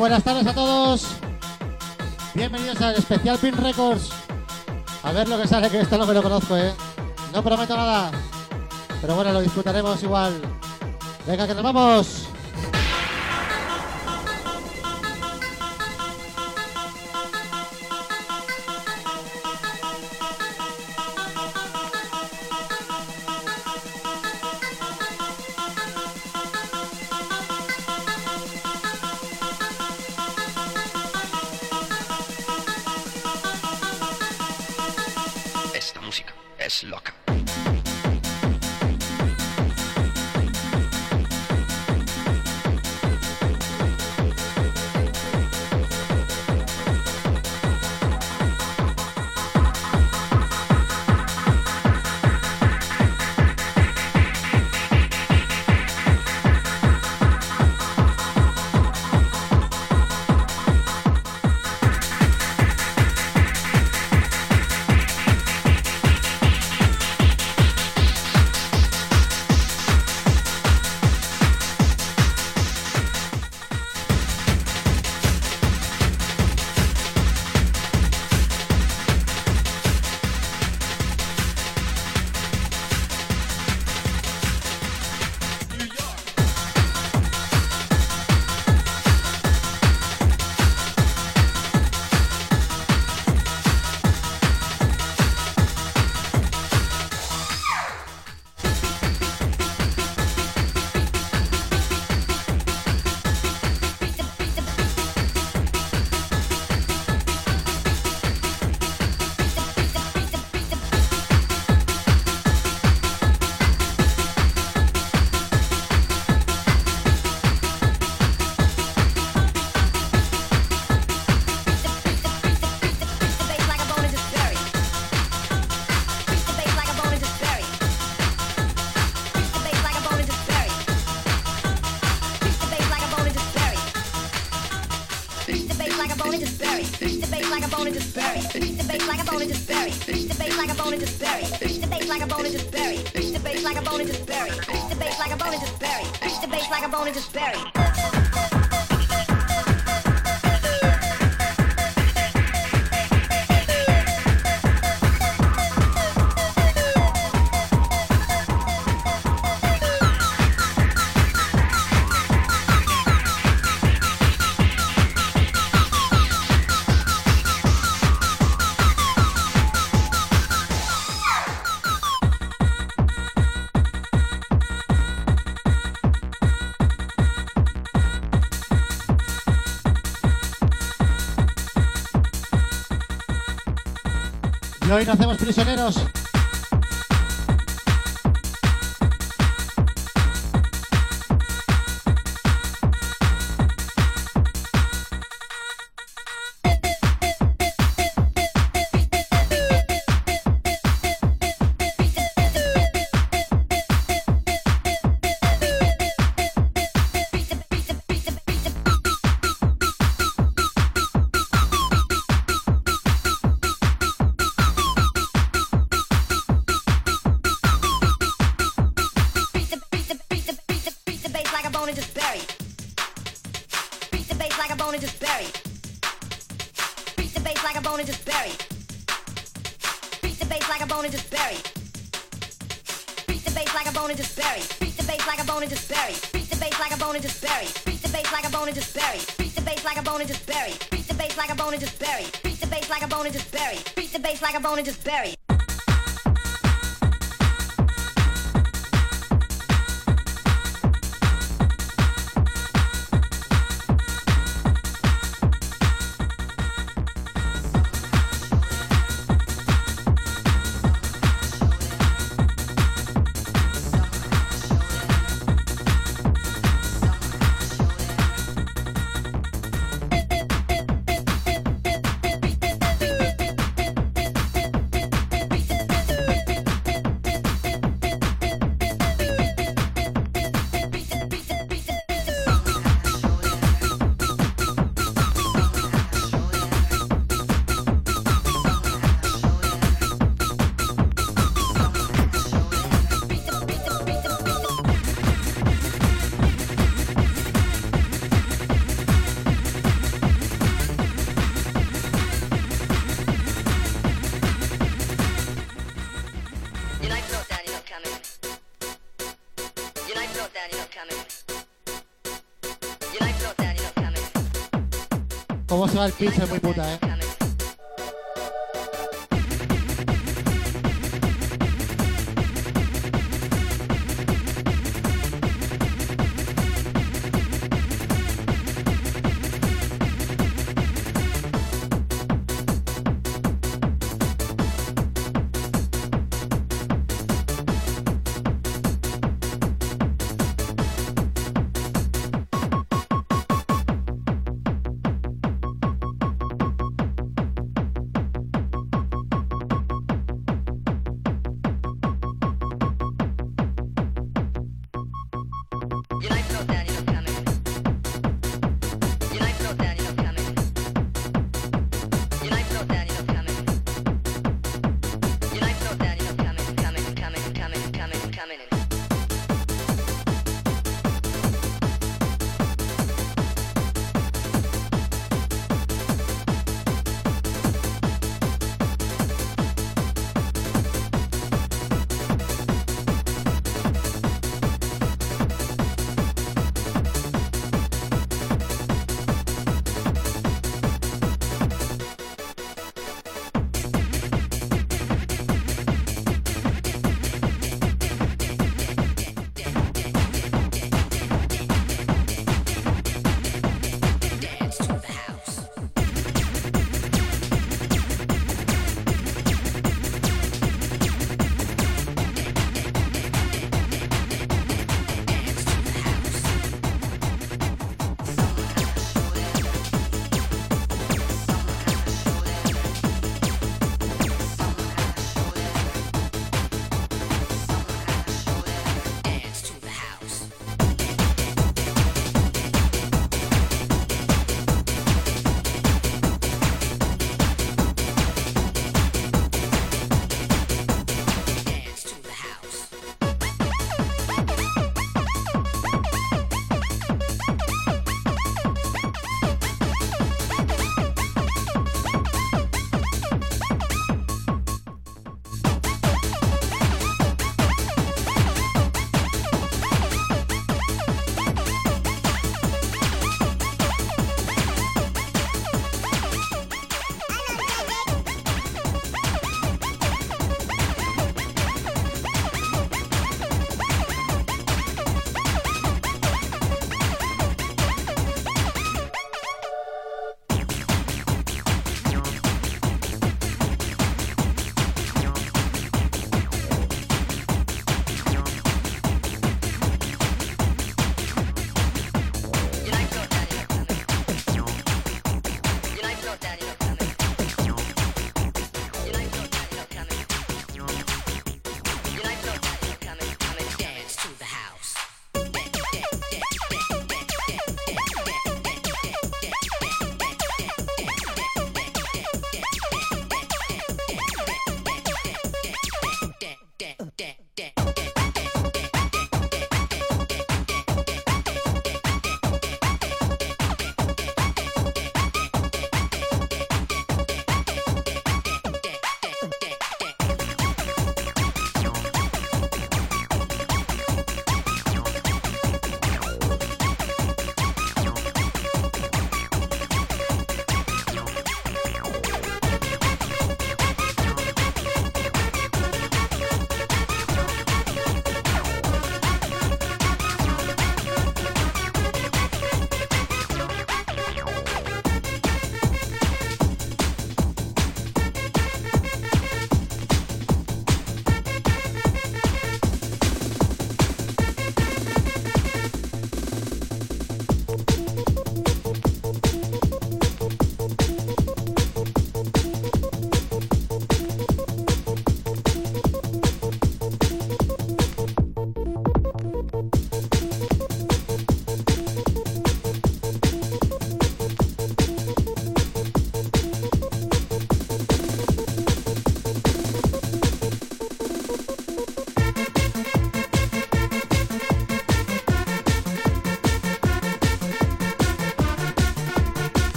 buenas tardes a todos. Bienvenidos al especial Pin Records. A ver lo que sale, que esto no me lo conozco, ¿eh? No prometo nada. Pero bueno, lo disfrutaremos igual. Venga, que nos vamos. es locker. like a bone and just bury. Push the bass like a bone and just bury. Push the bass like a bone and just bury. Push the bass like a bone and just bury. Push the bass like a bone and just bury. Push the bass like a bone and just bury. Push the bass like a bone and just bury. Push the bass like a bone and just bury. Y hoy nos hacemos prisioneros. Se va el pitch, es muy puta, eh.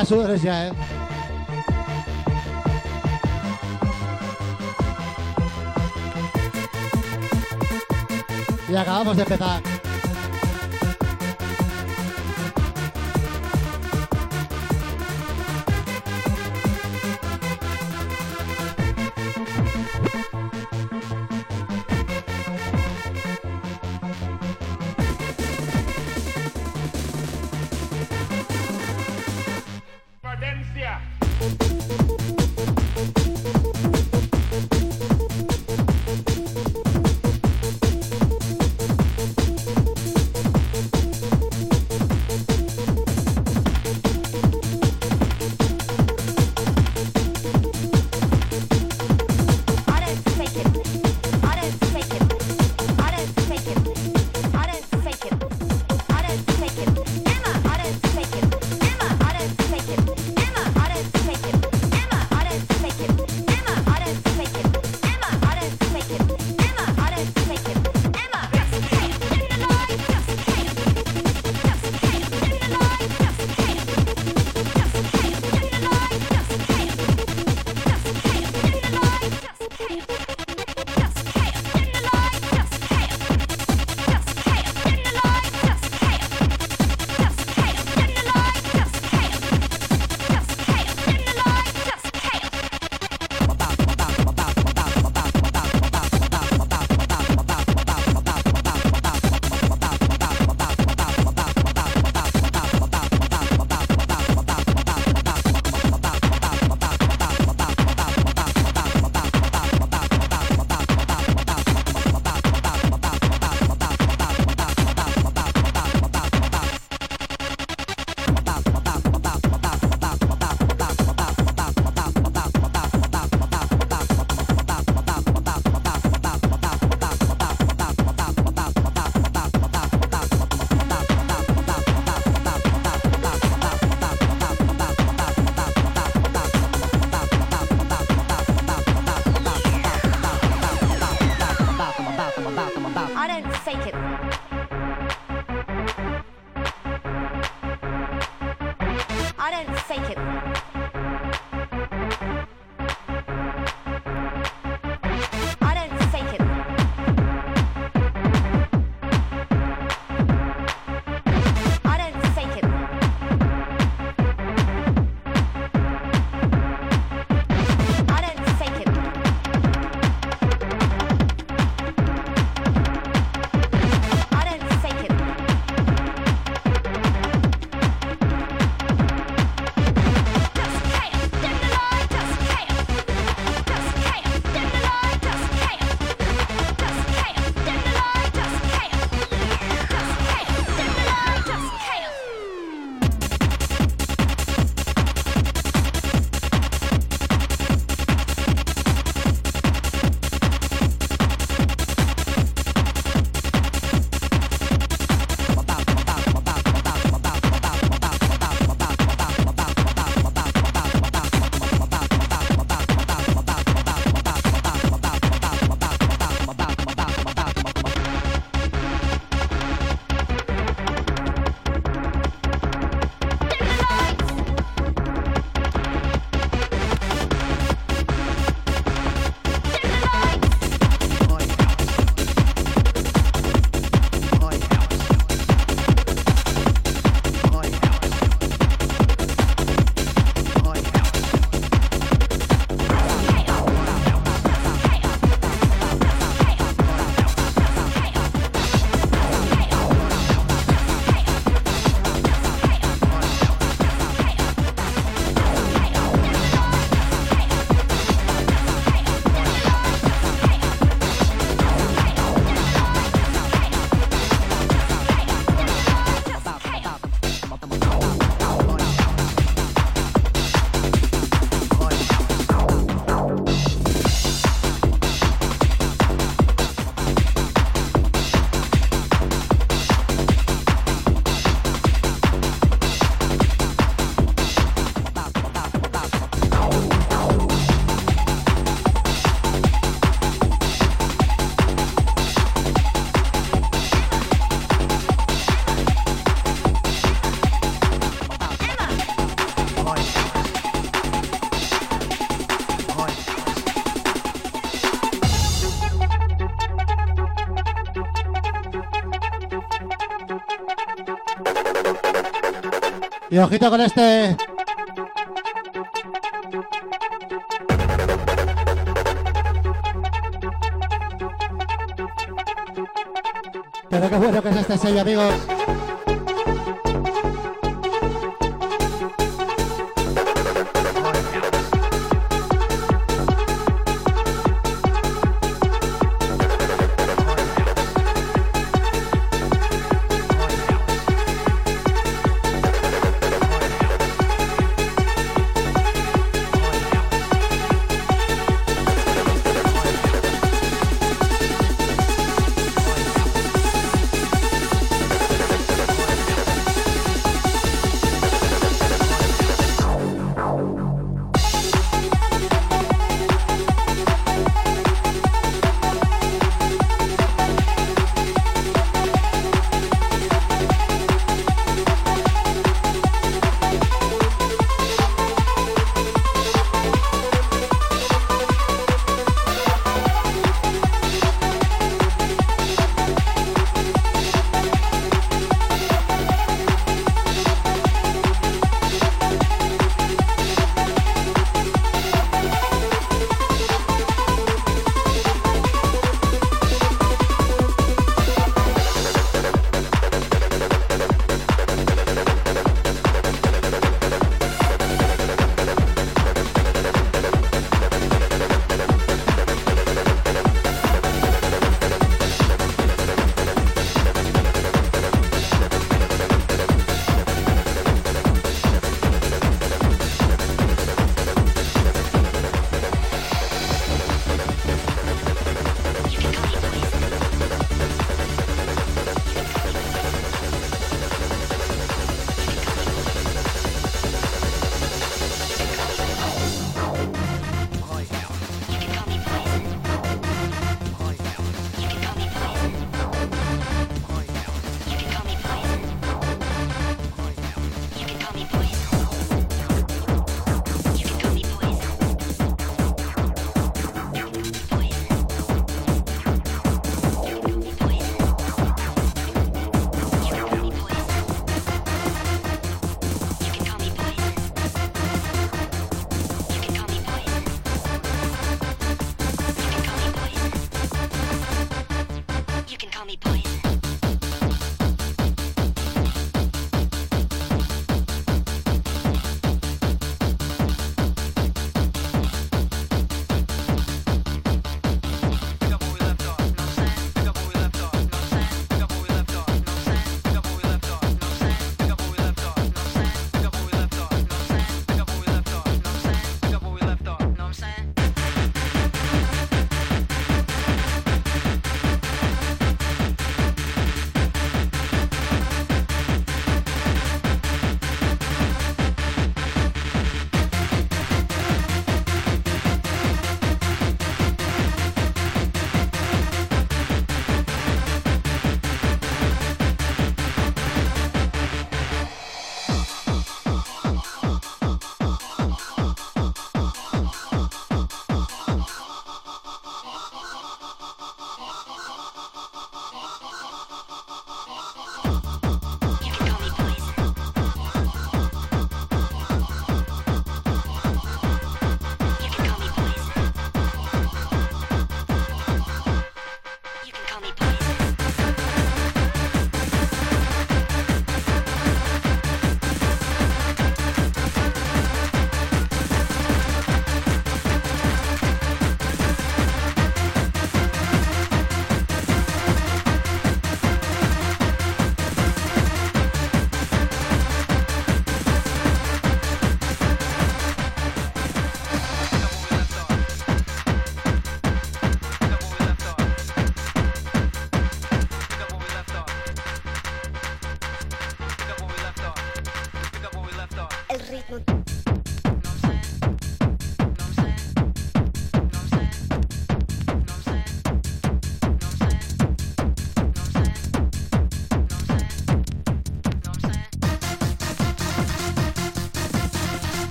Vaya sudores ya, ¿eh? Y acabamos de empezar. Y ojito con este. Pero qué bueno que es este sello, amigos.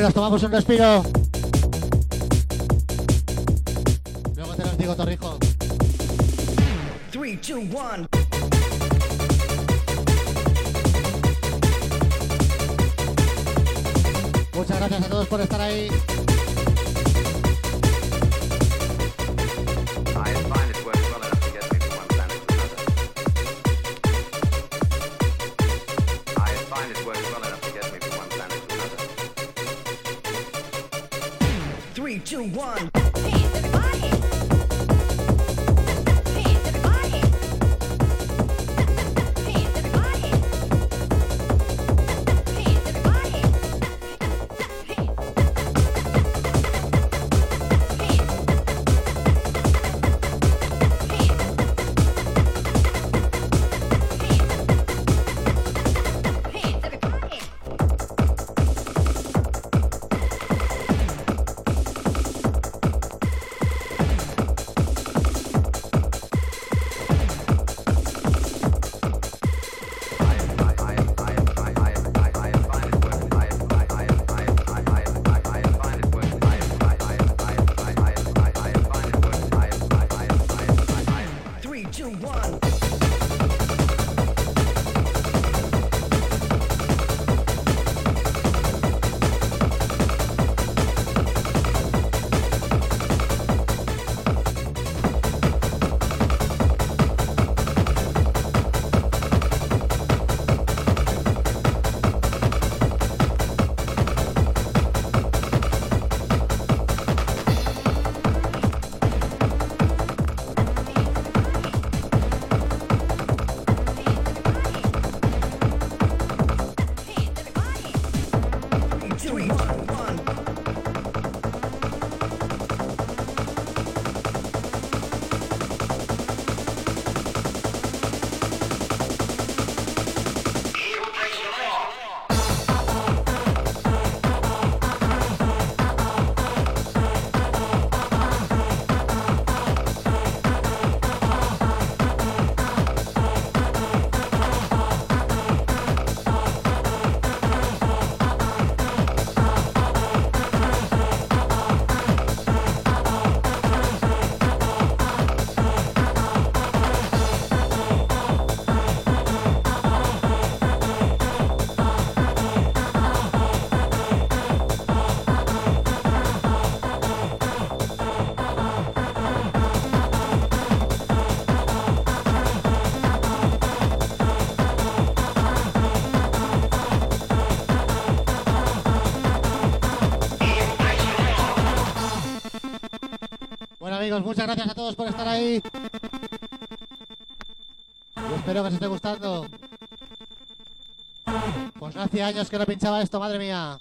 Nos tomamos un respiro. Luego te lo digo, Torrijo. 3, 2, 1. Muchas gracias a todos por estar ahí. Muchas gracias a todos por estar ahí. espero que os esté gustando. Pues hacía años que no pinchaba esto, madre mía.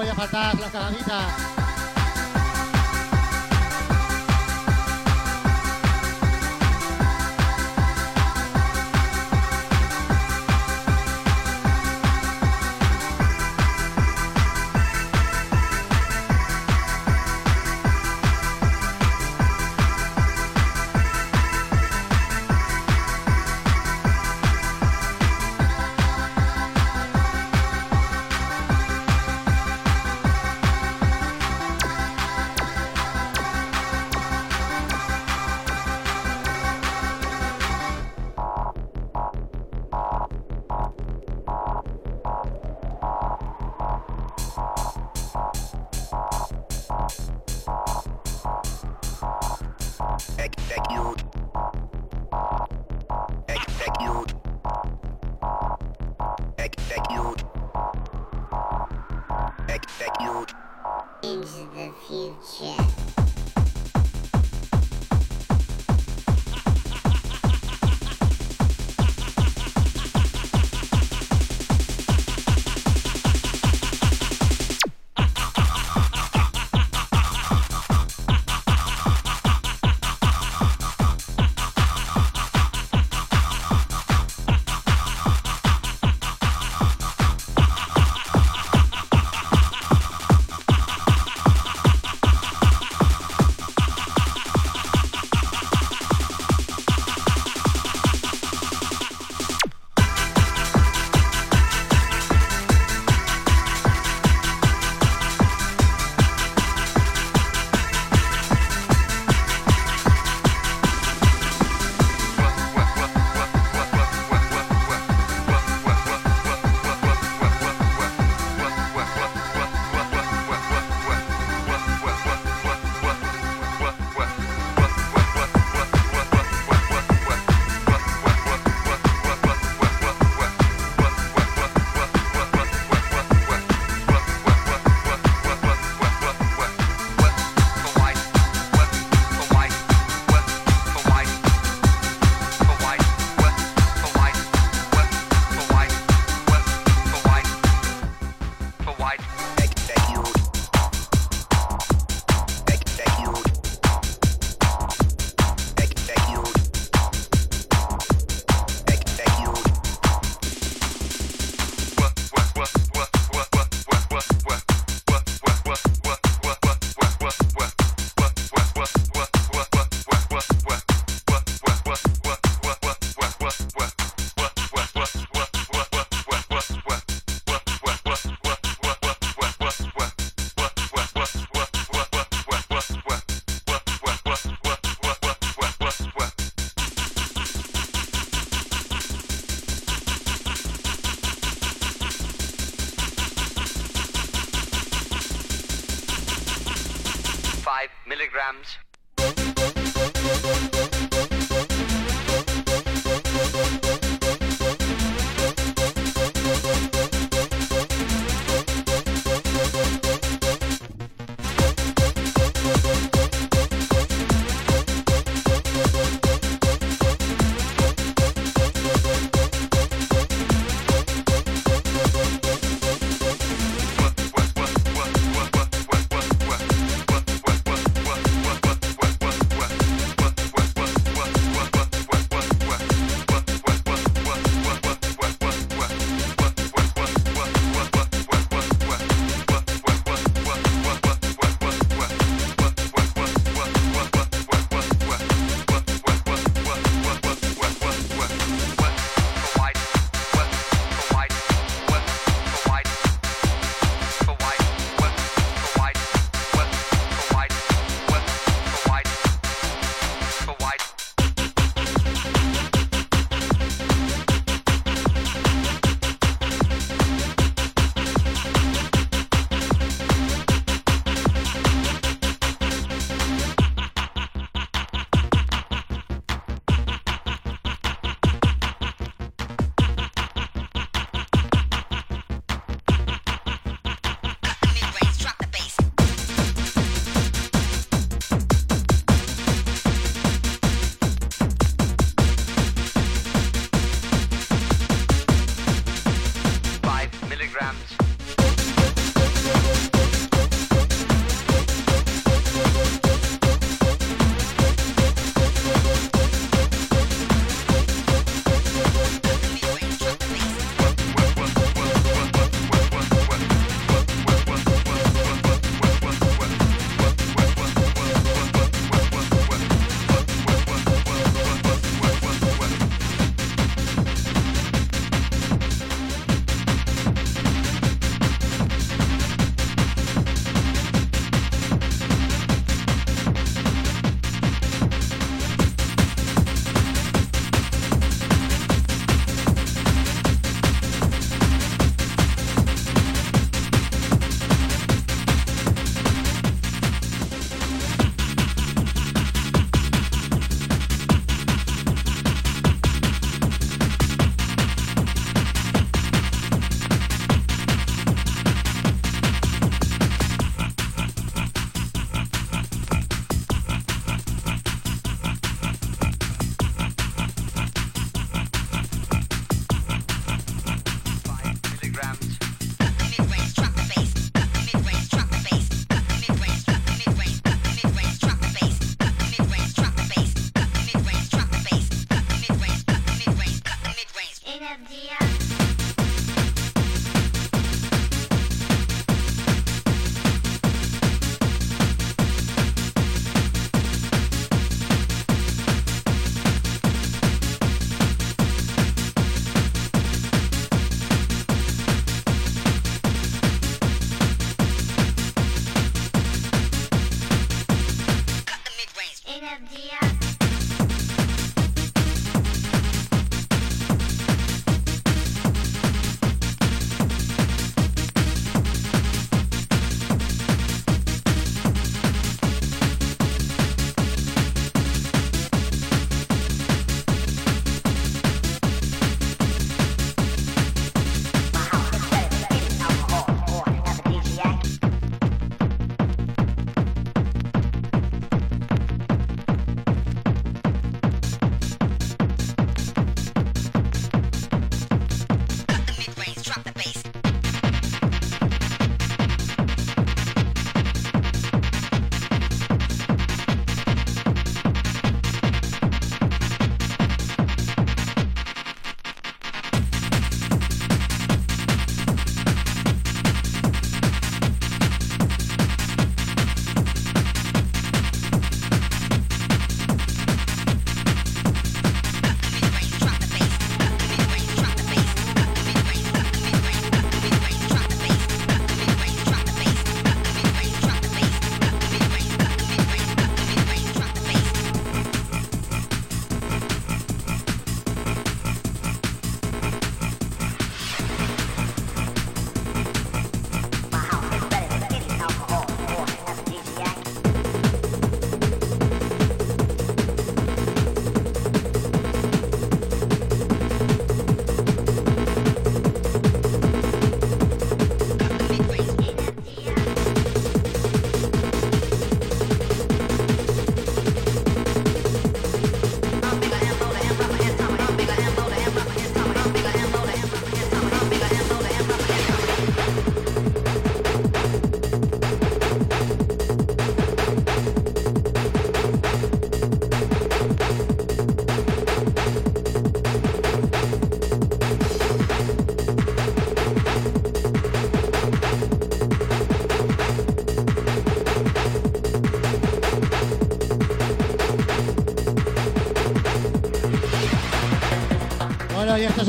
Podía faltar la calamita.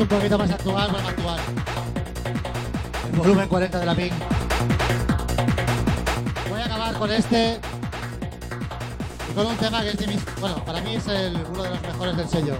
Un poquito más actual, bueno, actual. Volumen 40 de la Pink. Voy a acabar con este con un tema que es de mis, bueno, para mí es el- uno de los mejores del sello.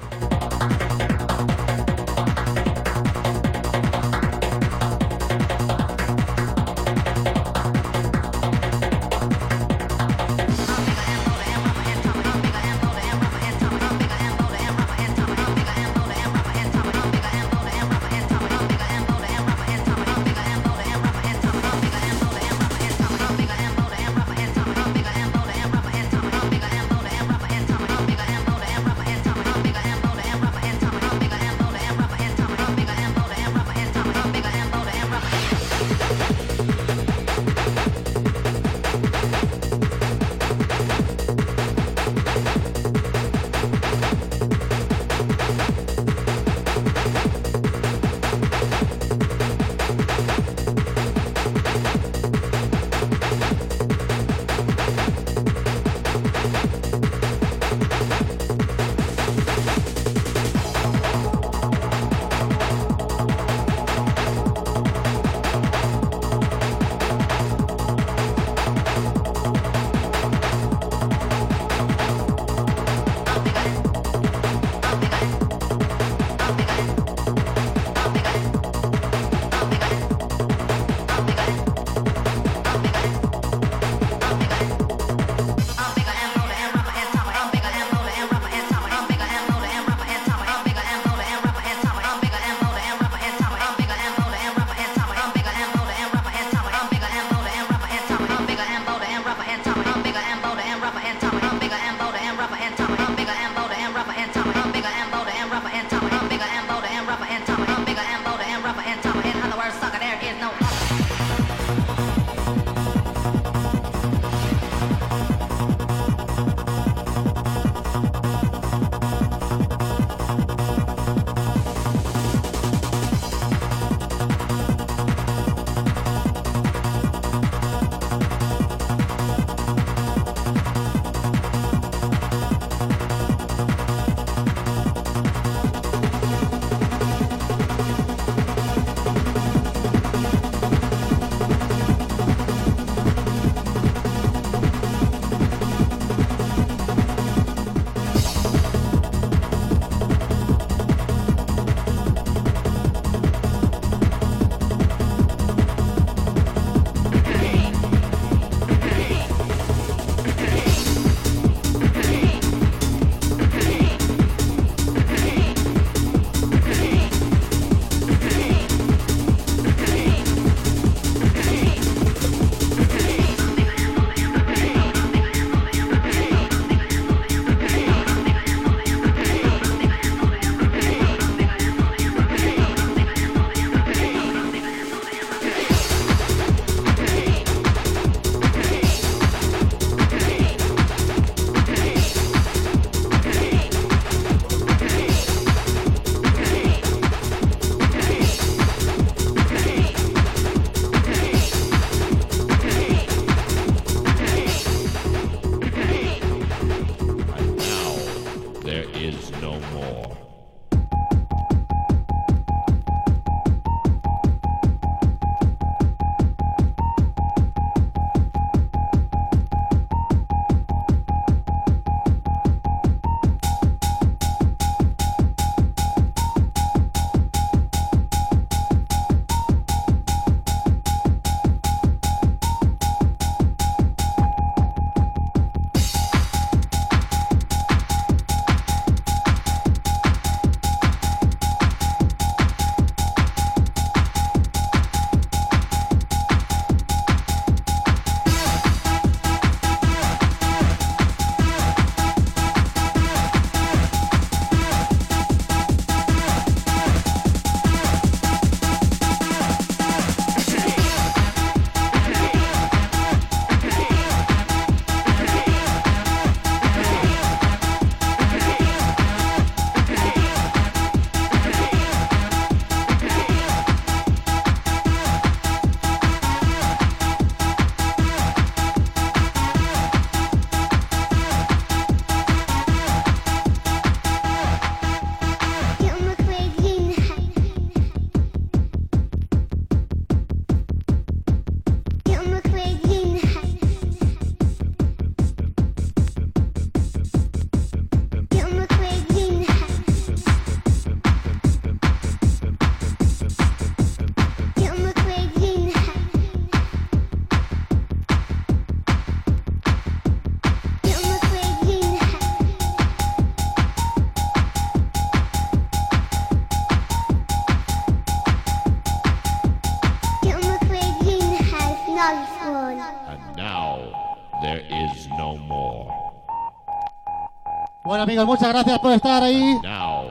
Amigos, muchas gracias por estar ahí. Now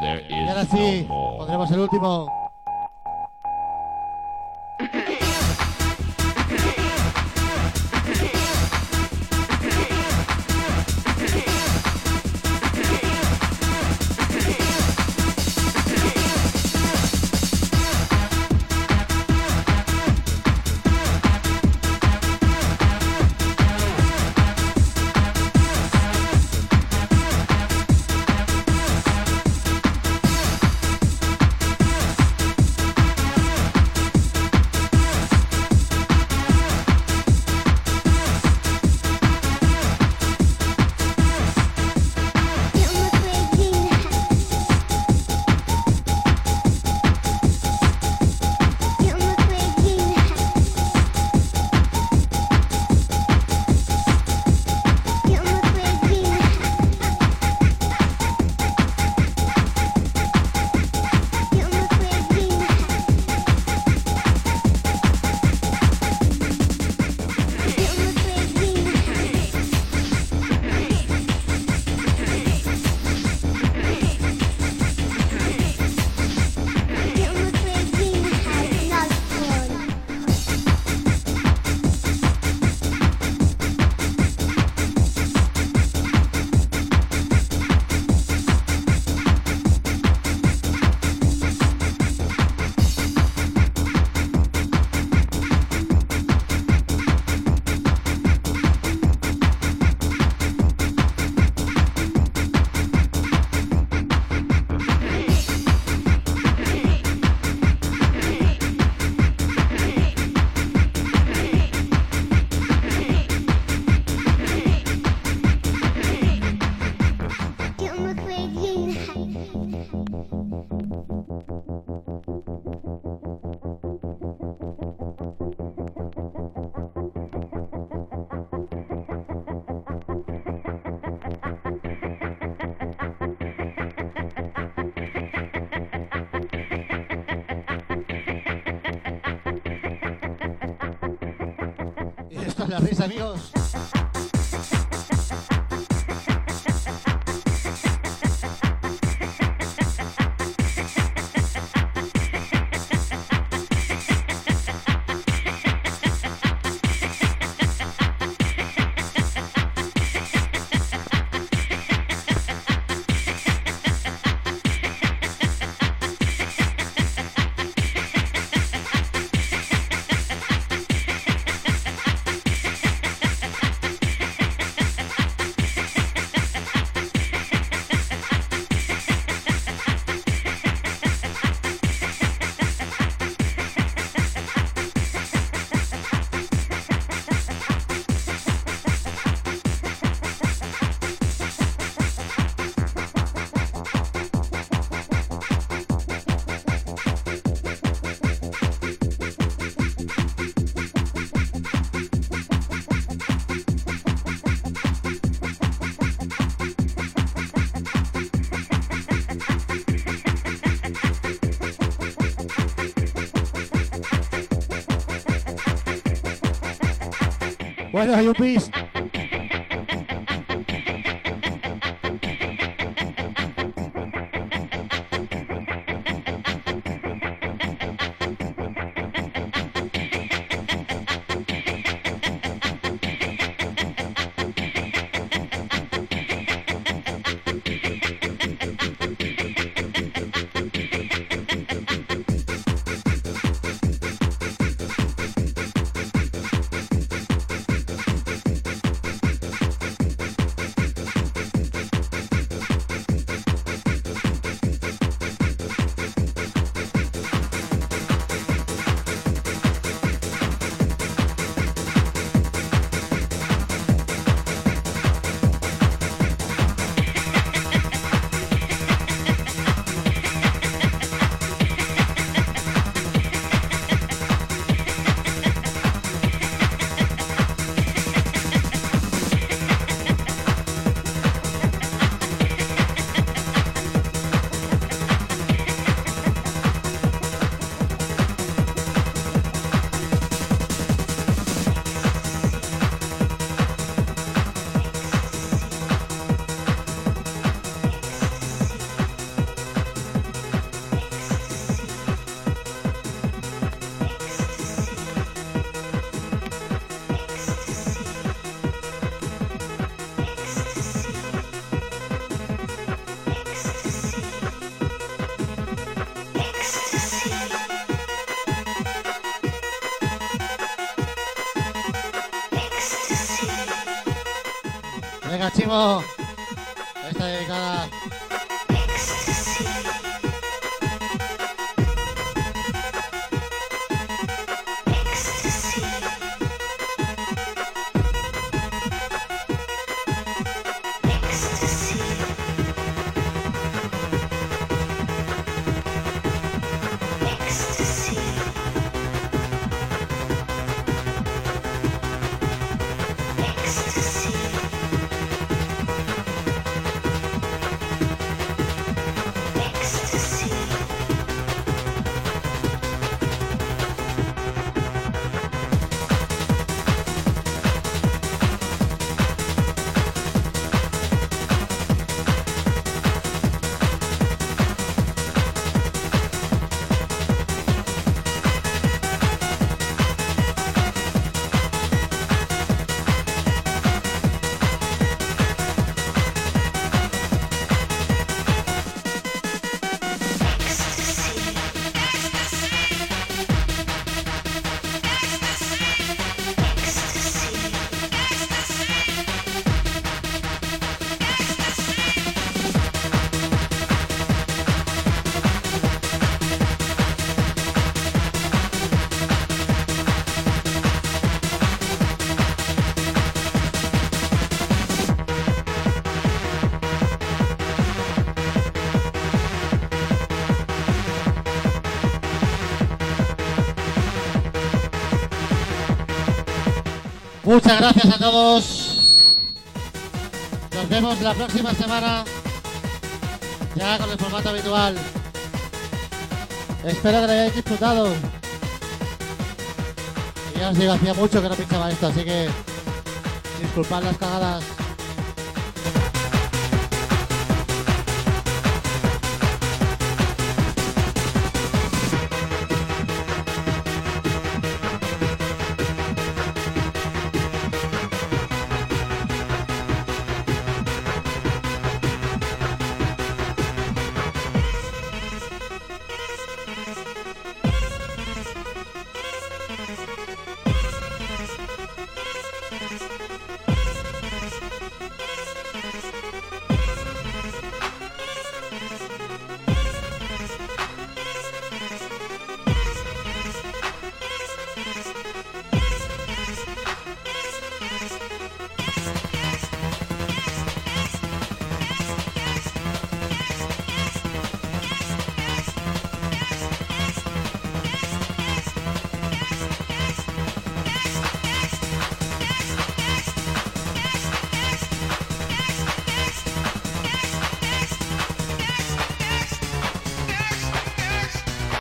there Y ahora sí, no pondremos el último. Y esto es la risa, amigos. Bueno, hay un pis. Venga, Muchas gracias a todos. Nos vemos la próxima semana. Ya con el formato habitual. Espero que lo hayáis disfrutado. Ya os digo, hacía mucho que no pinchaba esto, así que disculpad las cagadas.